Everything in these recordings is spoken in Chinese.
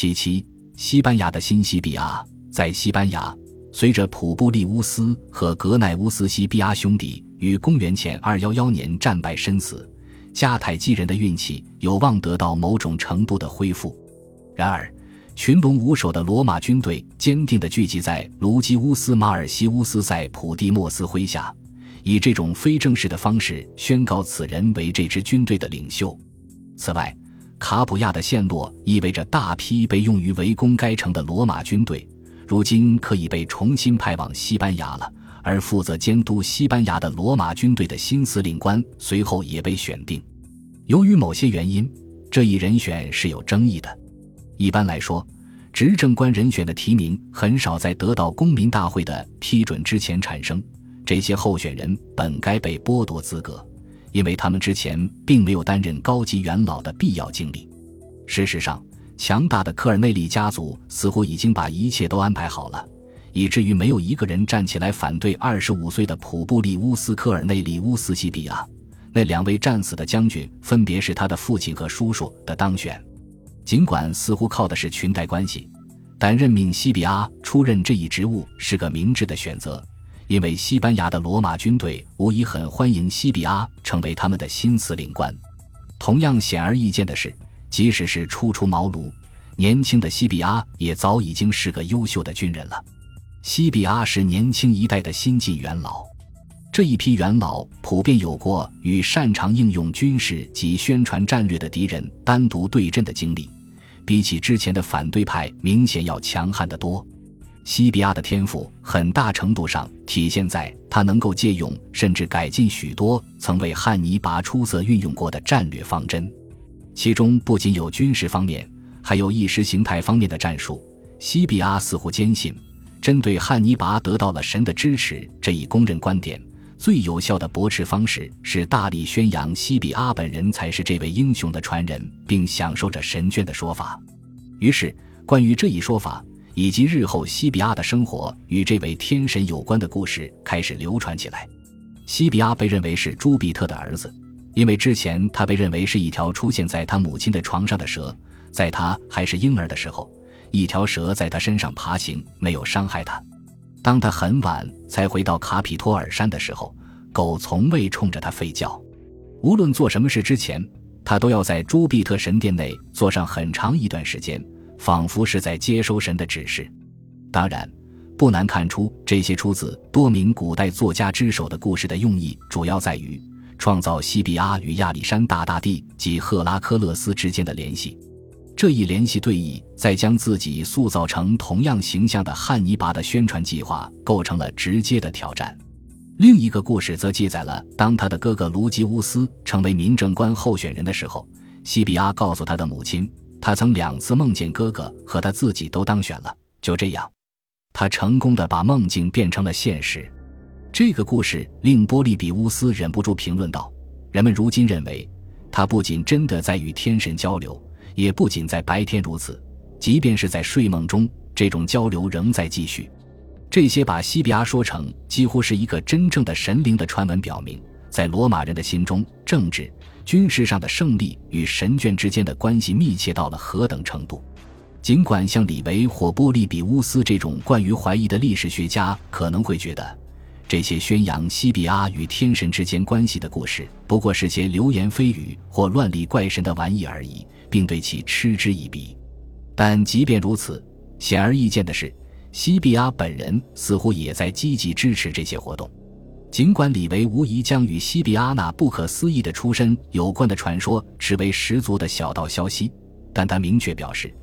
其七，西班牙的新西比亚，在西班牙，随着普布利乌斯和格奈乌斯西比亚兄弟于公元前二幺幺年战败身死，迦太基人的运气有望得到某种程度的恢复。然而，群龙无首的罗马军队坚定地聚集在卢基乌斯·马尔西乌斯塞普蒂莫斯麾下，以这种非正式的方式宣告此人为这支军队的领袖。此外，卡普亚的陷落意味着大批被用于围攻该城的罗马军队，如今可以被重新派往西班牙了。而负责监督西班牙的罗马军队的新司令官随后也被选定。由于某些原因，这一人选是有争议的。一般来说，执政官人选的提名很少在得到公民大会的批准之前产生。这些候选人本该被剥夺资格。因为他们之前并没有担任高级元老的必要经历。事实上，强大的科尔内利家族似乎已经把一切都安排好了，以至于没有一个人站起来反对二十五岁的普布利乌斯·科尔内利乌斯·西比亚。那两位战死的将军分别是他的父亲和叔叔的当选。尽管似乎靠的是裙带关系，但任命西比亚出任这一职务是个明智的选择。因为西班牙的罗马军队无疑很欢迎西比阿成为他们的新司令官。同样显而易见的是，即使是初出茅庐，年轻的西比阿也早已经是个优秀的军人了。西比阿是年轻一代的新晋元老，这一批元老普遍有过与擅长应用军事及宣传战略的敌人单独对阵的经历，比起之前的反对派明显要强悍得多。西比亚的天赋很大程度上体现在他能够借用甚至改进许多曾为汉尼拔出色运用过的战略方针，其中不仅有军事方面，还有意识形态方面的战术。西比亚似乎坚信，针对汉尼拔得到了神的支持这一公认观点，最有效的驳斥方式是大力宣扬西比亚本人才是这位英雄的传人，并享受着神眷的说法。于是，关于这一说法。以及日后西比亚的生活与这位天神有关的故事开始流传起来。西比亚被认为是朱庇特的儿子，因为之前他被认为是一条出现在他母亲的床上的蛇。在他还是婴儿的时候，一条蛇在他身上爬行，没有伤害他。当他很晚才回到卡皮托尔山的时候，狗从未冲着他吠叫。无论做什么事之前，他都要在朱庇特神殿内坐上很长一段时间。仿佛是在接收神的指示。当然，不难看出，这些出自多名古代作家之手的故事的用意，主要在于创造西比阿与亚历山大大帝及赫拉克勒斯之间的联系。这一联系对弈，在将自己塑造成同样形象的汉尼拔的宣传计划构成了直接的挑战。另一个故事则记载了，当他的哥哥卢基乌斯成为民政官候选人的时候，西比阿告诉他的母亲。他曾两次梦见哥哥和他自己都当选了，就这样，他成功的把梦境变成了现实。这个故事令波利比乌斯忍不住评论道：“人们如今认为，他不仅真的在与天神交流，也不仅在白天如此，即便是在睡梦中，这种交流仍在继续。”这些把西比亚说成几乎是一个真正的神灵的传闻，表明在罗马人的心中，政治。军事上的胜利与神眷之间的关系密切到了何等程度？尽管像李维或波利比乌斯这种惯于怀疑的历史学家可能会觉得，这些宣扬西比阿与天神之间关系的故事不过是些流言蜚语或乱立怪神的玩意而已，并对其嗤之以鼻。但即便如此，显而易见的是，西比阿本人似乎也在积极支持这些活动。尽管李维无疑将与西比阿那不可思议的出身有关的传说视为十足的小道消息，但他明确表示，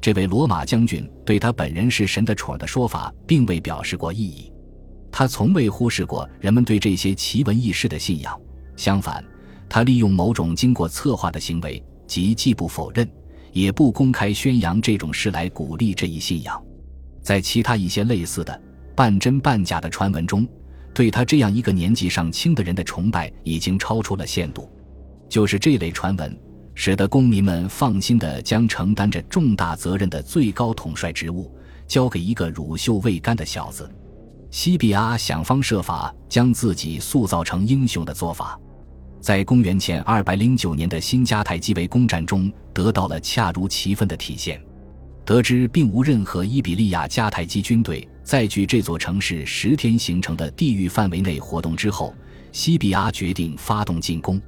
这位罗马将军对他本人是神的宠儿的说法并未表示过异议。他从未忽视过人们对这些奇闻异事的信仰，相反，他利用某种经过策划的行为，即既不否认，也不公开宣扬这种事来鼓励这一信仰。在其他一些类似的半真半假的传闻中。对他这样一个年纪尚轻的人的崇拜已经超出了限度，就是这类传闻，使得公民们放心地将承担着重大责任的最高统帅职务交给一个乳臭未干的小子。西比阿想方设法将自己塑造成英雄的做法，在公元前二百零九年的新迦太基围攻战中得到了恰如其分的体现。得知并无任何伊比利亚迦太基军队在距这座城市十天行程的地域范围内活动之后，西比阿决定发动进攻。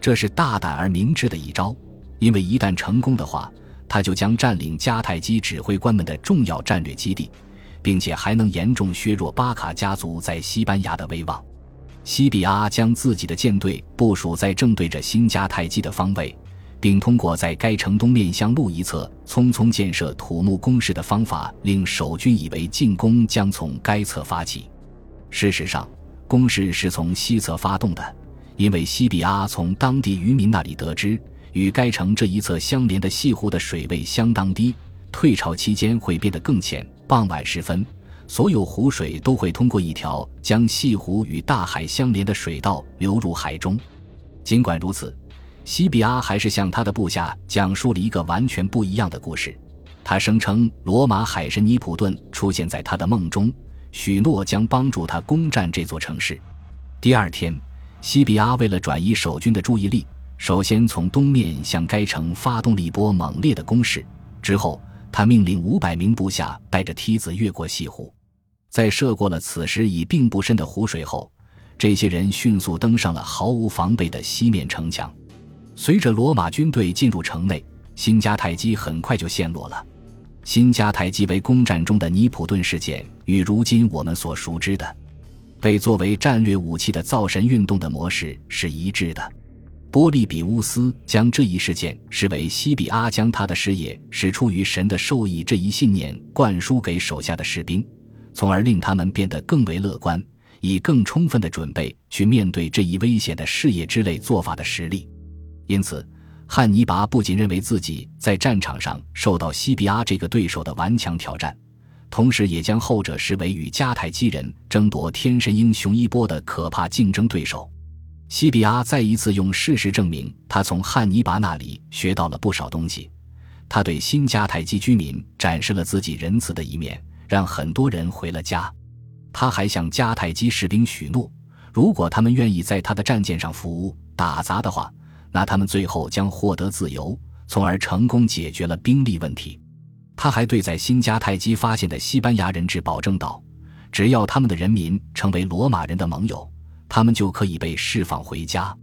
这是大胆而明智的一招，因为一旦成功的话，他就将占领迦太基指挥官们的重要战略基地，并且还能严重削弱巴卡家族在西班牙的威望。西比阿将自己的舰队部署在正对着新迦太基的方位。并通过在该城东面向路一侧匆匆建设土木工事的方法，令守军以为进攻将从该侧发起。事实上，攻势是从西侧发动的，因为西比阿从当地渔民那里得知，与该城这一侧相连的西湖的水位相当低，退潮期间会变得更浅。傍晚时分，所有湖水都会通过一条将西湖与大海相连的水道流入海中。尽管如此。西比阿还是向他的部下讲述了一个完全不一样的故事。他声称罗马海神尼普顿出现在他的梦中，许诺将帮助他攻占这座城市。第二天，西比阿为了转移守军的注意力，首先从东面向该城发动了一波猛烈的攻势。之后，他命令五百名部下带着梯子越过西湖，在涉过了此时已并不深的湖水后，这些人迅速登上了毫无防备的西面城墙。随着罗马军队进入城内，新迦太基很快就陷落了。新迦太基为攻占中的尼普顿事件，与如今我们所熟知的被作为战略武器的造神运动的模式是一致的。波利比乌斯将这一事件视为西比阿将他的事业是出于神的授意这一信念灌输给手下的士兵，从而令他们变得更为乐观，以更充分的准备去面对这一危险的事业之类做法的实力。因此，汉尼拔不仅认为自己在战场上受到西比阿这个对手的顽强挑战，同时也将后者视为与迦太基人争夺天神英雄一波的可怕竞争对手。西比阿再一次用事实证明，他从汉尼拔那里学到了不少东西。他对新迦太基居民展示了自己仁慈的一面，让很多人回了家。他还向迦太基士兵许诺，如果他们愿意在他的战舰上服务、打杂的话。那他们最后将获得自由，从而成功解决了兵力问题。他还对在新迦太基发现的西班牙人质保证道：“只要他们的人民成为罗马人的盟友，他们就可以被释放回家。”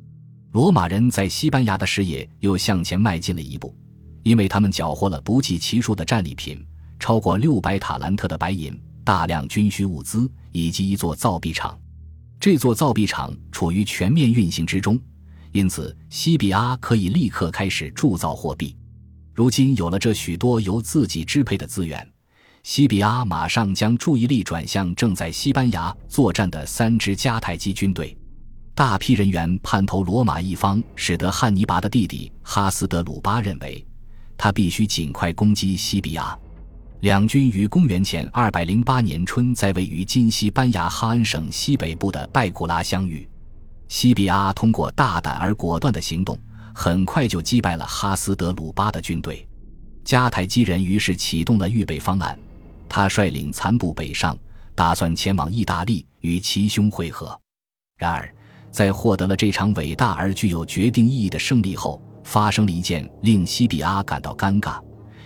罗马人在西班牙的事业又向前迈进了一步，因为他们缴获了不计其数的战利品，超过六百塔兰特的白银、大量军需物资以及一座造币厂。这座造币厂处于全面运行之中。因此，西比阿可以立刻开始铸造货币。如今有了这许多由自己支配的资源，西比阿马上将注意力转向正在西班牙作战的三支迦太基军队。大批人员叛投罗马一方，使得汉尼拔的弟弟哈斯德鲁巴认为，他必须尽快攻击西比阿。两军于公元前208年春在位于今西班牙哈恩省西北部的拜古拉相遇。西比阿通过大胆而果断的行动，很快就击败了哈斯德鲁巴的军队。迦太基人于是启动了预备方案，他率领残部北上，打算前往意大利与其兄会合。然而，在获得了这场伟大而具有决定意义的胜利后，发生了一件令西比阿感到尴尬，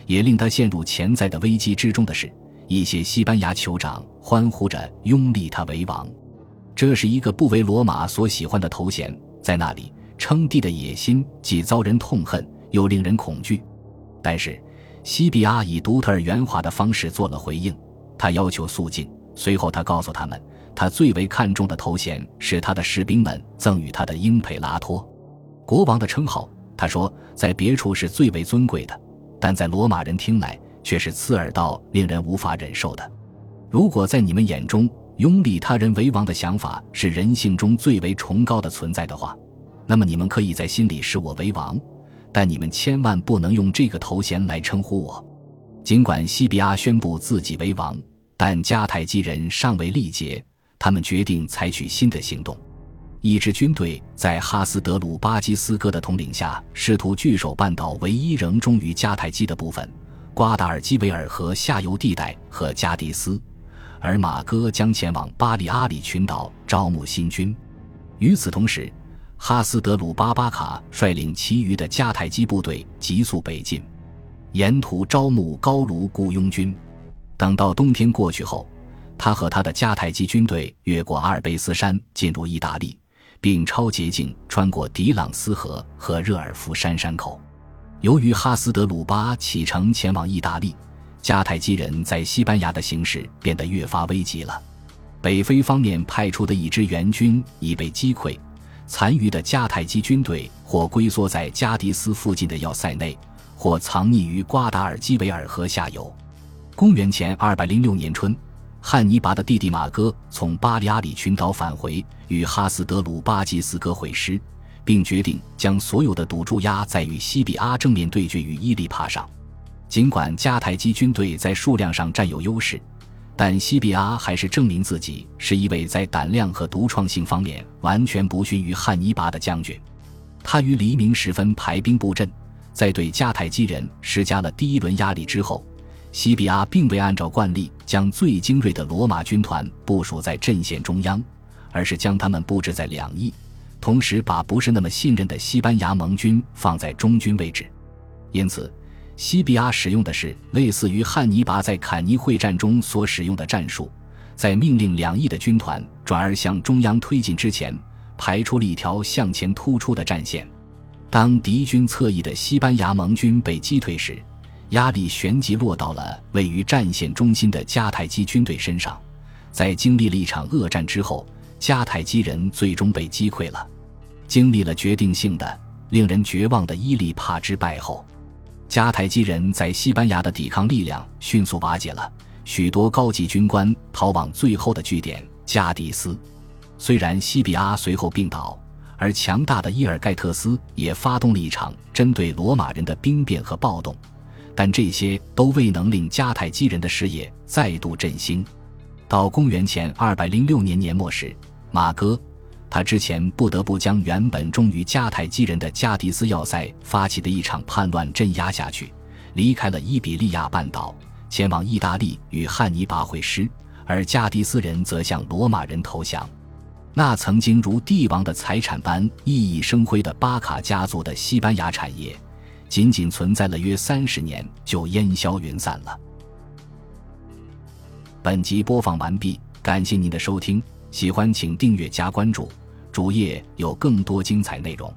也令他陷入潜在的危机之中的事：一些西班牙酋长欢呼着拥立他为王。这是一个不为罗马所喜欢的头衔，在那里称帝的野心既遭人痛恨，又令人恐惧。但是，西比阿以独特而圆滑的方式做了回应，他要求肃静。随后，他告诉他们，他最为看重的头衔是他的士兵们赠予他的英佩拉托国王的称号。他说，在别处是最为尊贵的，但在罗马人听来却是刺耳到令人无法忍受的。如果在你们眼中，拥立他人为王的想法是人性中最为崇高的存在的话，那么你们可以在心里视我为王，但你们千万不能用这个头衔来称呼我。尽管西比阿宣布自己为王，但迦太基人尚未力竭，他们决定采取新的行动。一支军队在哈斯德鲁巴基斯哥的统领下，试图据守半岛唯一仍忠于迦太基的部分——瓜达尔基维尔河下游地带和加迪斯。而马哥将前往巴里阿里群岛招募新军。与此同时，哈斯德鲁巴巴卡率领其余的迦太基部队急速北进。沿途招募高卢雇佣军。等到冬天过去后，他和他的迦太基军队越过阿尔卑斯山，进入意大利，并超捷径穿过迪朗斯河和热尔夫山山口。由于哈斯德鲁巴启程前往意大利，迦太基人在西班牙的形势变得越发危急了。北非方面派出的一支援军已被击溃，残余的迦太基军队或龟缩在加迪斯附近的要塞内，或藏匿于瓜达尔基维尔河下游。公元前二百零六年春，汉尼拔的弟弟马哥从巴利阿里群岛返回，与哈斯德鲁巴基斯哥会师，并决定将所有的赌注压在与西比阿正面对决与伊利帕上。尽管迦太基军队在数量上占有优势，但西比阿还是证明自己是一位在胆量和独创性方面完全不逊于汉尼拔的将军。他于黎明时分排兵布阵，在对迦太基人施加了第一轮压力之后。西比阿并未按照惯例将最精锐的罗马军团部署在阵线中央，而是将他们布置在两翼，同时把不是那么信任的西班牙盟军放在中军位置。因此，西比阿使用的是类似于汉尼拔在坎尼会战中所使用的战术，在命令两翼的军团转而向中央推进之前，排出了一条向前突出的战线。当敌军侧翼的西班牙盟军被击退时，压力旋即落到了位于战线中心的迦太基军队身上。在经历了一场恶战之后，迦太基人最终被击溃了。经历了决定性的、令人绝望的伊利帕之败后，迦太基人在西班牙的抵抗力量迅速瓦解了。许多高级军官逃往最后的据点加迪斯。虽然西比阿随后病倒，而强大的伊尔盖特斯也发动了一场针对罗马人的兵变和暴动。但这些都未能令迦太基人的事业再度振兴。到公元前二百零六年年末时，马哥，他之前不得不将原本忠于迦太基人的加迪斯要塞发起的一场叛乱镇压下去，离开了伊比利亚半岛，前往意大利与汉尼拔会师，而加迪斯人则向罗马人投降。那曾经如帝王的财产般熠熠生辉的巴卡家族的西班牙产业。仅仅存在了约三十年，就烟消云散了。本集播放完毕，感谢您的收听，喜欢请订阅加关注，主页有更多精彩内容。